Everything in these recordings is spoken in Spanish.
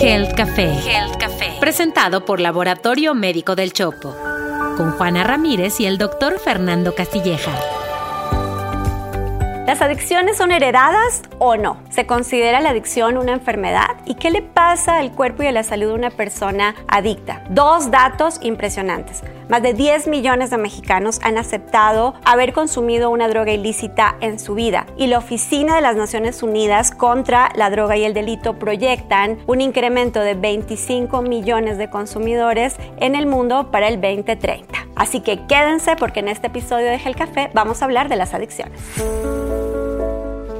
Health Café. Health Café. Presentado por Laboratorio Médico del Chopo. Con Juana Ramírez y el doctor Fernando Castilleja. ¿Las adicciones son heredadas o no? ¿Se considera la adicción una enfermedad? ¿Y qué le pasa al cuerpo y a la salud de una persona adicta? Dos datos impresionantes. Más de 10 millones de mexicanos han aceptado haber consumido una droga ilícita en su vida y la Oficina de las Naciones Unidas contra la Droga y el Delito proyectan un incremento de 25 millones de consumidores en el mundo para el 2030. Así que quédense porque en este episodio de Gel Café vamos a hablar de las adicciones.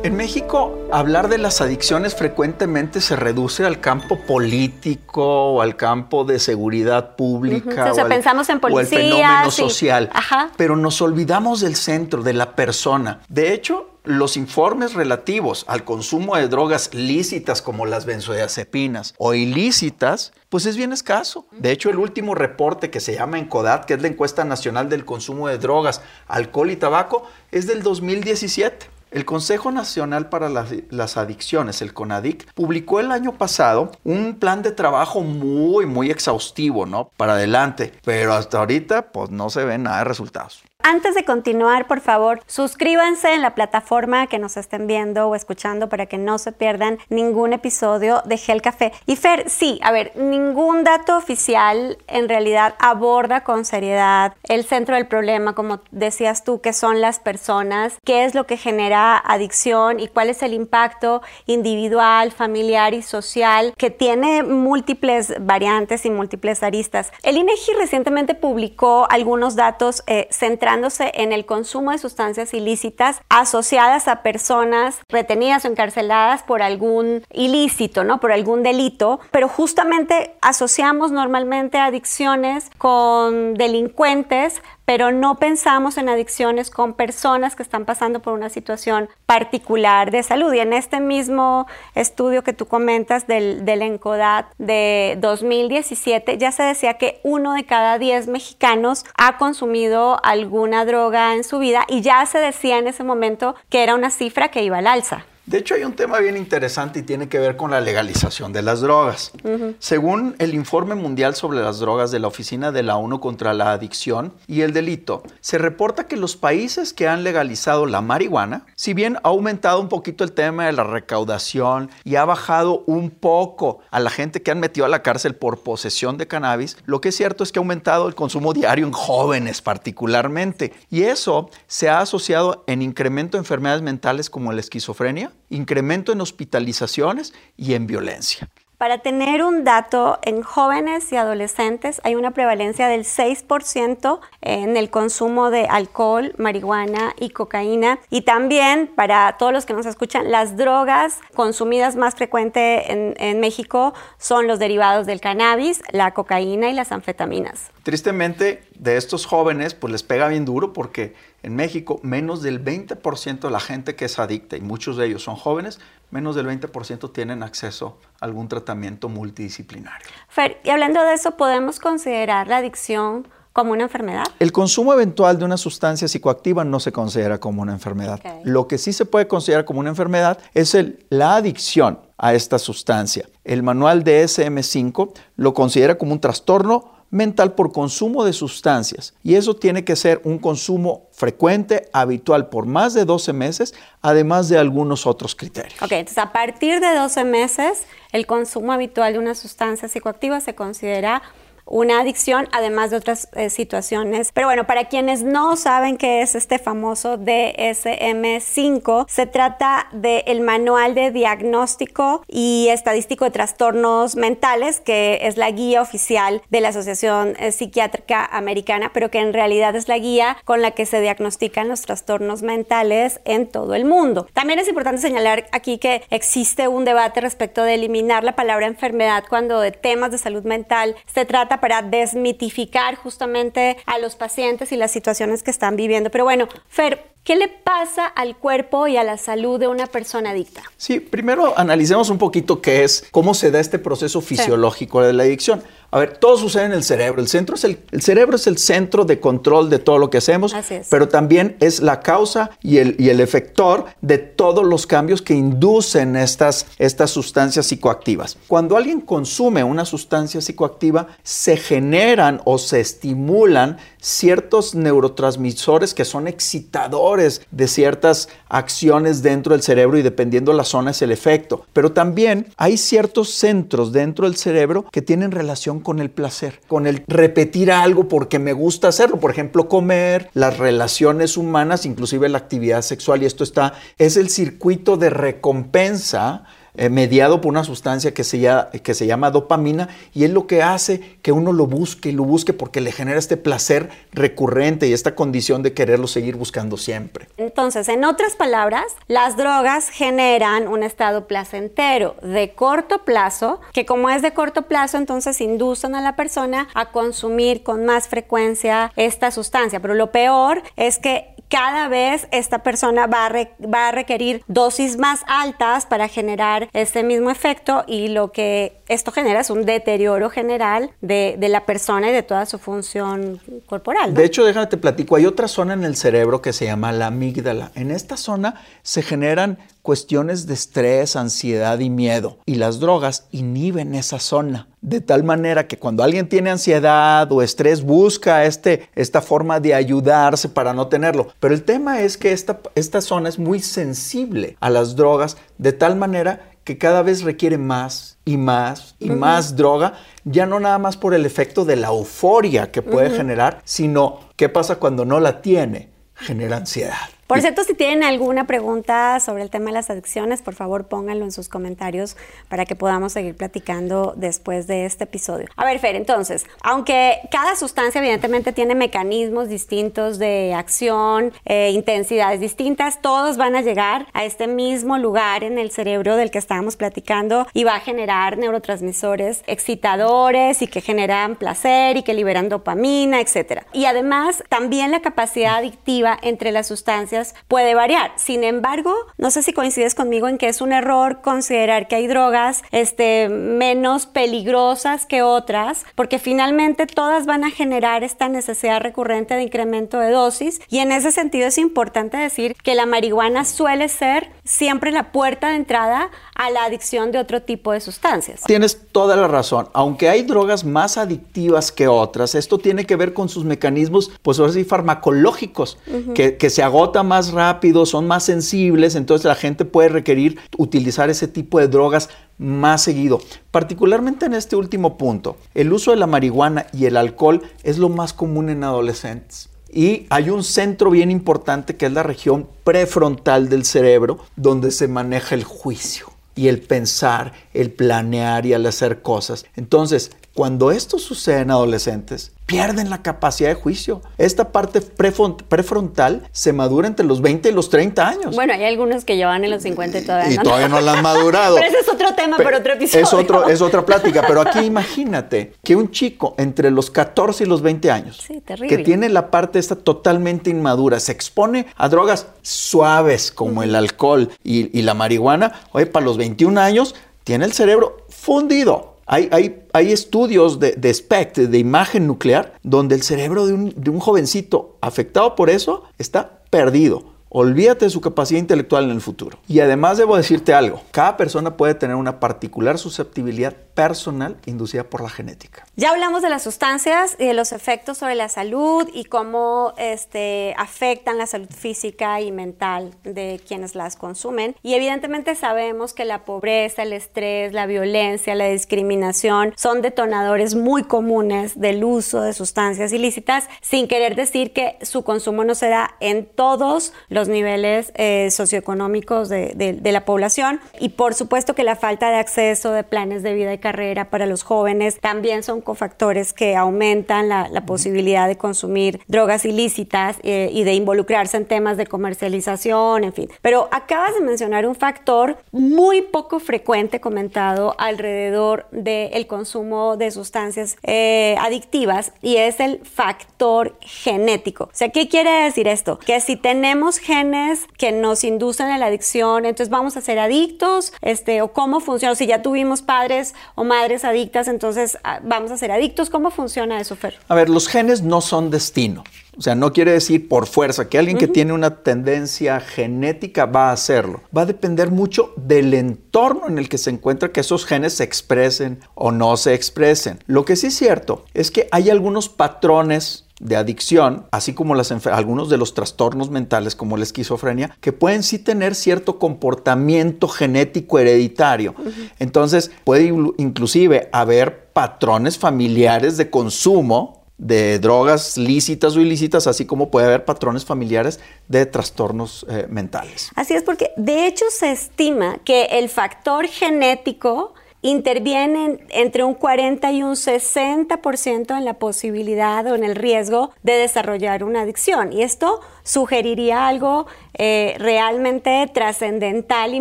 En México, hablar de las adicciones frecuentemente se reduce al campo político o al campo de seguridad pública. o, pensamos en o el fenómeno social. Pero nos olvidamos del centro, de la persona. De hecho, los informes relativos al consumo de drogas lícitas como las benzodiazepinas o ilícitas, pues es bien escaso. De hecho, el último reporte que se llama ENCODAT, que es la encuesta nacional del consumo de drogas, alcohol y tabaco, es del 2017. El Consejo Nacional para las, Adicciones, el CONADIC, publicó el año pasado un plan de trabajo muy, muy exhaustivo, ¿no? Para adelante, pero hasta ahorita pues no se ven nada de resultados. Antes de continuar, por favor, suscríbanse en la plataforma que nos estén viendo o escuchando para que no se pierdan ningún episodio de Gel Café. Y Fer, sí, a ver, ningún dato oficial en realidad aborda con seriedad el centro del problema, como decías tú, que son las personas, qué es lo que genera adicción y cuál es el impacto individual, familiar y social que tiene múltiples variantes y múltiples aristas. El INEGI recientemente publicó algunos datos eh, centrales en el consumo de sustancias ilícitas asociadas a personas retenidas o encarceladas por algún ilícito, ¿no? Por algún delito, pero justamente asociamos normalmente adicciones con delincuentes, pero no pensamos en adicciones con personas que están pasando por una situación particular de salud. Y en este mismo estudio que tú comentas del, del ENCODAT de 2017, ya se decía que uno de cada diez mexicanos ha consumido alguna droga en su vida y ya se decía en ese momento que era una cifra que iba al alza. De hecho, hay un tema bien interesante y tiene que ver con la legalización de las drogas. Según el informe mundial sobre las drogas de la Oficina de la ONU contra la Adicción y el Delito, se reporta que los países que han legalizado la marihuana, si bien ha aumentado un poquito el tema de la recaudación y ha bajado un poco a la gente que han metido a la cárcel por posesión de cannabis, lo que es cierto es que ha aumentado el consumo diario en jóvenes particularmente. Y eso se ha asociado en incremento de enfermedades mentales como la esquizofrenia, incremento en hospitalizaciones y en violencia. Para tener un dato, en jóvenes y adolescentes hay una prevalencia del 6% en el consumo de alcohol, marihuana y cocaína. Y también, para todos los que nos escuchan, las drogas consumidas más frecuente en, en México son los derivados del cannabis, la cocaína y las anfetaminas. Tristemente, de estos jóvenes, pues les pega bien duro porque en México menos del 20% de la gente que es adicta, y muchos de ellos son jóvenes, menos del 20% tienen acceso a algún tratamiento multidisciplinario. Fer, y hablando de eso, ¿podemos considerar la adicción como una enfermedad? El consumo eventual de una sustancia psicoactiva no se considera como una enfermedad. Lo que sí se puede considerar como una enfermedad es el, la adicción a esta sustancia. El manual de SM5 lo considera como un trastorno mental por consumo de sustancias. Y eso tiene que ser un consumo frecuente, habitual por más de 12 meses, además de algunos otros criterios. Ok, entonces a partir de 12 meses, el consumo habitual de una sustancia psicoactiva se considera una adicción, además de otras eh, situaciones. Pero bueno, para quienes no saben qué es este famoso DSM5, se trata del Manual de Diagnóstico y Estadístico de Trastornos Mentales, que es la guía oficial de la Asociación eh, Psiquiátrica Americana, pero que en realidad es la guía con la que se diagnostican los trastornos mentales en todo el mundo. También es importante señalar aquí que existe un debate respecto de eliminar la palabra enfermedad cuando de temas de salud mental se trata para desmitificar justamente a los pacientes y las situaciones que están viviendo. Pero bueno, Fer, ¿Qué le pasa al cuerpo y a la salud de una persona adicta? Sí, primero analicemos un poquito qué es, cómo se da este proceso fisiológico de la adicción. A ver, todo sucede en el cerebro. El, centro es el, el cerebro es el centro de control de todo lo que hacemos, pero también es la causa y el, y el efector de todos los cambios que inducen estas, estas sustancias psicoactivas. Cuando alguien consume una sustancia psicoactiva, se generan o se estimulan ciertos neurotransmisores que son excitadores de ciertas acciones dentro del cerebro y dependiendo la zona es el efecto. Pero también hay ciertos centros dentro del cerebro que tienen relación con el placer, con el repetir algo porque me gusta hacerlo. Por ejemplo, comer, las relaciones humanas, inclusive la actividad sexual. Y esto está, es el circuito de recompensa eh, mediado por una sustancia que se, que se llama dopamina y es lo que hace que uno lo busque y lo busque porque le genera este placer recurrente y esta condición de quererlo seguir buscando siempre. Entonces, en otras palabras, las drogas generan un estado placentero de corto plazo, que como es de corto plazo, entonces inducen a la persona a consumir con más frecuencia esta sustancia. Pero lo peor es que cada vez esta persona va a, va a requerir dosis más altas para generar este mismo efecto y lo que esto genera es un deterioro general de, la persona y de toda su función corporal. De hecho, déjame te platico, hay otra zona en el cerebro que se llama la amígdala. En esta zona se generan cuestiones de estrés, ansiedad y miedo. Y las drogas inhiben esa zona. De tal manera que cuando alguien tiene ansiedad o estrés, busca este, esta forma de ayudarse para no tenerlo. Pero el tema es que esta, esta zona es muy sensible a las drogas, de tal manera que cada vez requiere más y más y más droga, ya no nada más por el efecto de la euforia que puede generar, sino qué pasa cuando no la tiene, genera ansiedad. Por cierto, si tienen alguna pregunta sobre el tema de las adicciones, por favor pónganlo en sus comentarios para que podamos seguir platicando después de este episodio. A ver, Fer, entonces, aunque cada sustancia evidentemente tiene mecanismos distintos de acción, eh, intensidades distintas, todos van a llegar a este mismo lugar en el cerebro del que estábamos platicando y va a generar neurotransmisores excitadores y que generan placer y que liberan dopamina, etc. Y además, también la capacidad adictiva entre las sustancias puede variar. Sin embargo, no sé si coincides conmigo en que es un error considerar que hay drogas este, menos peligrosas que otras, porque finalmente todas van a generar esta necesidad recurrente de incremento de dosis y en ese sentido es importante decir que la marihuana suele ser siempre la puerta de entrada a la adicción de otro tipo de sustancias. Tienes toda la razón. Aunque hay drogas más adictivas que otras, esto tiene que ver con sus mecanismos, pues ahora sí, farmacológicos, que, que se agotan más rápido, son más sensibles, entonces la gente puede requerir utilizar ese tipo de drogas más seguido. Particularmente en este último punto, el uso de la marihuana y el alcohol es lo más común en adolescentes. Y hay un centro bien importante que es la región prefrontal del cerebro donde se maneja el juicio y el pensar, el planear y el hacer cosas. Entonces, cuando esto sucede en adolescentes, pierden la capacidad de juicio. Esta parte prefrontal se madura entre los 20 y los 30 años. Bueno, hay algunos que llevan en los 50 y todavía y todavía no la han madurado. pero ese es otro tema para otro episodio. Es, otro, es otra plática, pero aquí imagínate que un chico entre los 14 y los 20 años, que tiene la parte esta totalmente inmadura, se expone a drogas suaves como el alcohol y, y la marihuana, oye, para los 21 años tiene el cerebro fundido hay, estudios de, de SPECT, de imagen nuclear, donde el cerebro de un, de un jovencito afectado por eso está perdido. Olvídate de su capacidad intelectual en el futuro. Y además debo decirte algo, cada persona puede tener una particular susceptibilidad personal inducida por la genética. Ya hablamos de las sustancias y de los efectos sobre la salud y cómo este, afectan la salud física y mental de quienes las consumen. Y evidentemente sabemos que la pobreza, el estrés, la violencia, la discriminación son detonadores muy comunes del uso de sustancias ilícitas, sin querer decir que su consumo no se da en todos los niveles eh, socioeconómicos de, de la población. Y por supuesto que la falta de acceso de planes de vida y carrera para los jóvenes también son cofactores que aumentan la, posibilidad de consumir drogas ilícitas eh, y de involucrarse en temas de comercialización, en fin. Pero acabas de mencionar un factor muy poco frecuente comentado alrededor del consumo de sustancias eh, adictivas y es el factor genético. O sea, ¿qué quiere decir esto? Que si tenemos genes que nos inducen a la adicción, entonces vamos a ser adictos, este, o cómo funciona, si ya tuvimos padres o madres adictas, entonces ah, vamos a ser adictos, ¿cómo funciona eso, Fer? A ver, los genes no son destino. O sea, no quiere decir por fuerza que alguien que tiene una tendencia genética va a hacerlo. Va a depender mucho del entorno en el que se encuentra que esos genes se expresen o no se expresen. Lo que sí es cierto es que hay algunos patrones de adicción, así como algunos de los trastornos mentales como la esquizofrenia, que pueden sí tener cierto comportamiento genético hereditario. Entonces puede inclusive haber patrones familiares de consumo de drogas lícitas o ilícitas, así como puede haber patrones familiares de trastornos eh, mentales. Así es, porque de hecho se estima que el factor genético intervienen entre un 40 y un 60% en la posibilidad o en el riesgo de desarrollar una adicción. Y esto sugeriría algo eh, realmente trascendental y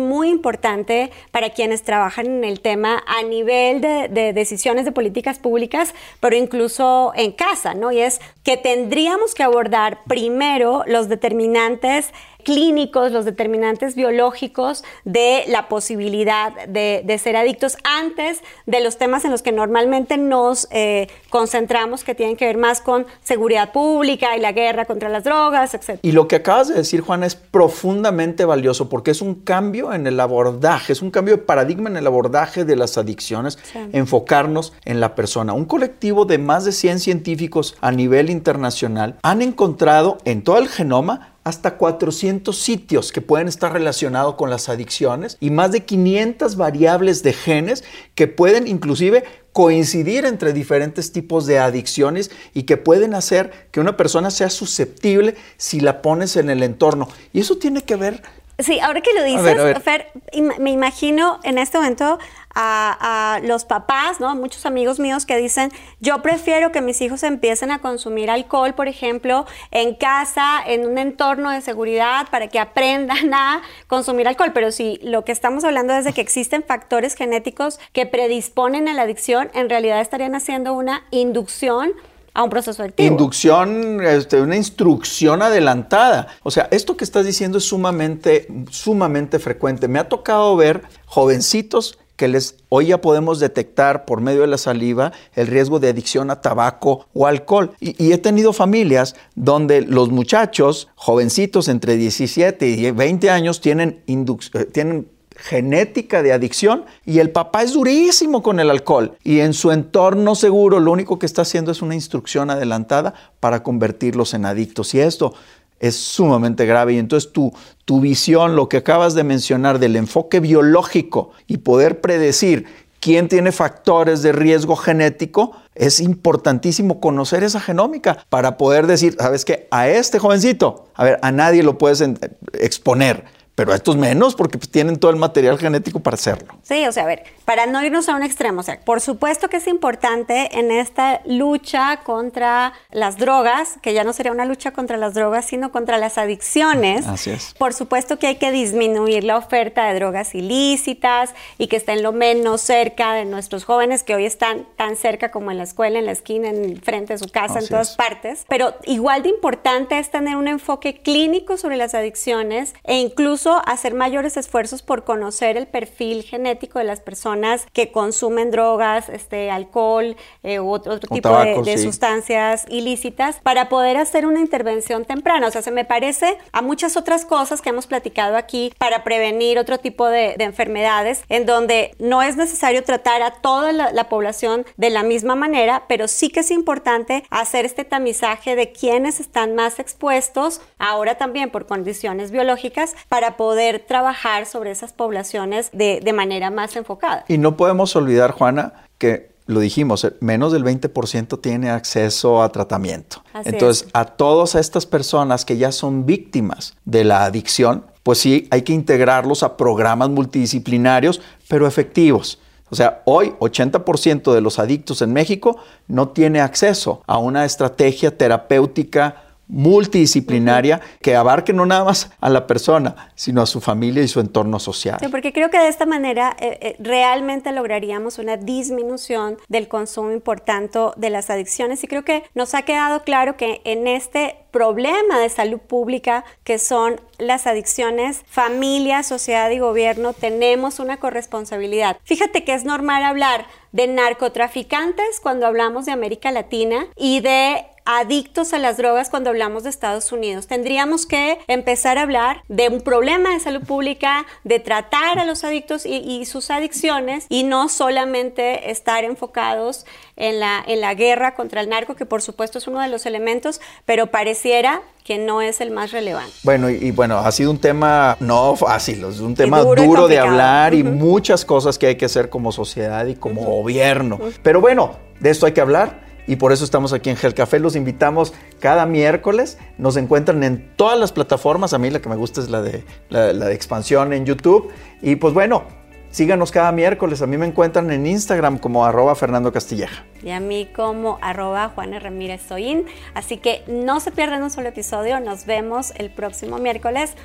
muy importante para quienes trabajan en el tema a nivel de, de, decisiones de políticas públicas, pero incluso en casa, ¿no? Y es que tendríamos que abordar primero los determinantes clínicos, los determinantes biológicos de la posibilidad de, ser adictos antes de los temas en los que normalmente nos eh, concentramos, que tienen que ver más con seguridad pública y la guerra contra las drogas, etc. Y lo que acabas de decir, Juana, es profundamente valioso porque es un cambio en el abordaje, es un cambio de paradigma en el abordaje de las adicciones, enfocarnos en la persona. Un colectivo de más de 100 científicos a nivel internacional han encontrado en todo el genoma hasta 400 sitios que pueden estar relacionados con las adicciones y más de 500 variables de genes que pueden inclusive coincidir entre diferentes tipos de adicciones y que pueden hacer que una persona sea susceptible si la pones en el entorno. Y eso tiene que ver Sí, ahora que lo dices, Fer, me imagino en este momento a, los papás, ¿no? Muchos amigos míos que dicen, yo prefiero que mis hijos empiecen a consumir alcohol, por ejemplo, en casa, en un entorno de seguridad, para que aprendan a consumir alcohol. Pero si lo que estamos hablando es de que existen factores genéticos que predisponen a la adicción, en realidad estarían haciendo una inducción a un proceso adictivo. Inducción, este, una instrucción adelantada. O sea, esto que estás diciendo es sumamente, sumamente frecuente. Me ha tocado ver jovencitos que les, hoy ya podemos detectar por medio de la saliva el riesgo de adicción a tabaco o alcohol. Y, he tenido familias donde los muchachos, jovencitos entre 17 y 20 años, tienen, eh, tienen genética de adicción y el papá es durísimo con el alcohol y en su entorno seguro lo único que está haciendo es una instrucción adelantada para convertirlos en adictos. Y esto es sumamente grave. Y entonces tu, tu visión, lo que acabas de mencionar del enfoque biológico y poder predecir quién tiene factores de riesgo genético, es importantísimo conocer esa genómica para poder decir, ¿sabes qué? A este jovencito, a ver, a nadie lo puedes exponer pero estos menos porque pues, tienen todo el material genético para hacerlo. Sí, o sea, a ver, para no irnos a un extremo, o sea, por supuesto que es importante en esta lucha contra las drogas, que ya no sería una lucha contra las drogas, sino contra las adicciones. Así es. Por supuesto que hay que disminuir la oferta de drogas ilícitas y que estén lo menos cerca de nuestros jóvenes que hoy están tan cerca como en la escuela, en la esquina, en frente de su casa, en todas partes. Pero igual de importante es tener un enfoque clínico sobre las adicciones e incluso hacer mayores esfuerzos por conocer el perfil genético de las personas que consumen drogas, este, alcohol eh, u otro, tipo de, sustancias ilícitas para poder hacer una intervención temprana. O sea, se me parece a muchas otras cosas que hemos platicado aquí para prevenir otro tipo de, enfermedades en donde no es necesario tratar a toda la, la población de la misma manera, pero sí que es importante hacer este tamizaje de quienes están más expuestos, ahora también por condiciones biológicas, para poder trabajar sobre esas poblaciones de, de manera más enfocada. Y no podemos olvidar, Juana, que lo dijimos, menos del 20% tiene acceso a tratamiento. Entonces, a todas estas personas que ya son víctimas de la adicción, pues sí, hay que integrarlos a programas multidisciplinarios, pero efectivos. O sea, hoy 80% de los adictos en México no tiene acceso a una estrategia terapéutica multidisciplinaria que abarque no nada más a la persona, sino a su familia y su entorno social. Sí, porque creo que de esta manera eh, eh, realmente lograríamos una disminución del consumo y por tanto de las adicciones y creo que nos ha quedado claro que en este problema de salud pública que son las adicciones, familia, sociedad y gobierno, tenemos una corresponsabilidad. Fíjate que es normal hablar de narcotraficantes cuando hablamos de América Latina y de adictos a las drogas cuando hablamos de Estados Unidos. Tendríamos que empezar a hablar de un problema de salud pública, de tratar a los adictos y, sus adicciones y no solamente estar enfocados en la, en la guerra contra el narco, que por supuesto es uno de los elementos, pero pareciera que no es el más relevante. Bueno, y, bueno, ha sido un tema no fácil, es un tema duro, de hablar y muchas cosas que hay que hacer como sociedad y como gobierno. Pero bueno, de esto hay que hablar y por eso estamos aquí en Gel Café. Los invitamos cada miércoles. Nos encuentran en todas las plataformas. A mí la que me gusta es la de, la, expansión en YouTube. Y pues bueno, síganos cada miércoles. A mí me encuentran en Instagram como arroba Fernando Castilleja. Y a mí como arroba Juana Ramírez Soín. Así que no se pierdan un solo episodio. Nos vemos el próximo miércoles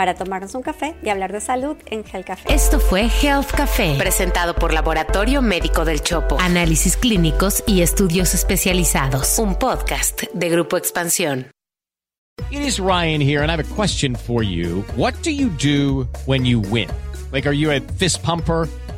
para tomarnos un café y hablar de salud en Health Café. Esto fue Health Café, presentado por Laboratorio Médico del Chopo. Análisis clínicos y estudios especializados. Un podcast de Grupo Expansión. It is Ryan here and I have a question for you. What do you do when you win? Like, are you a fist pumper?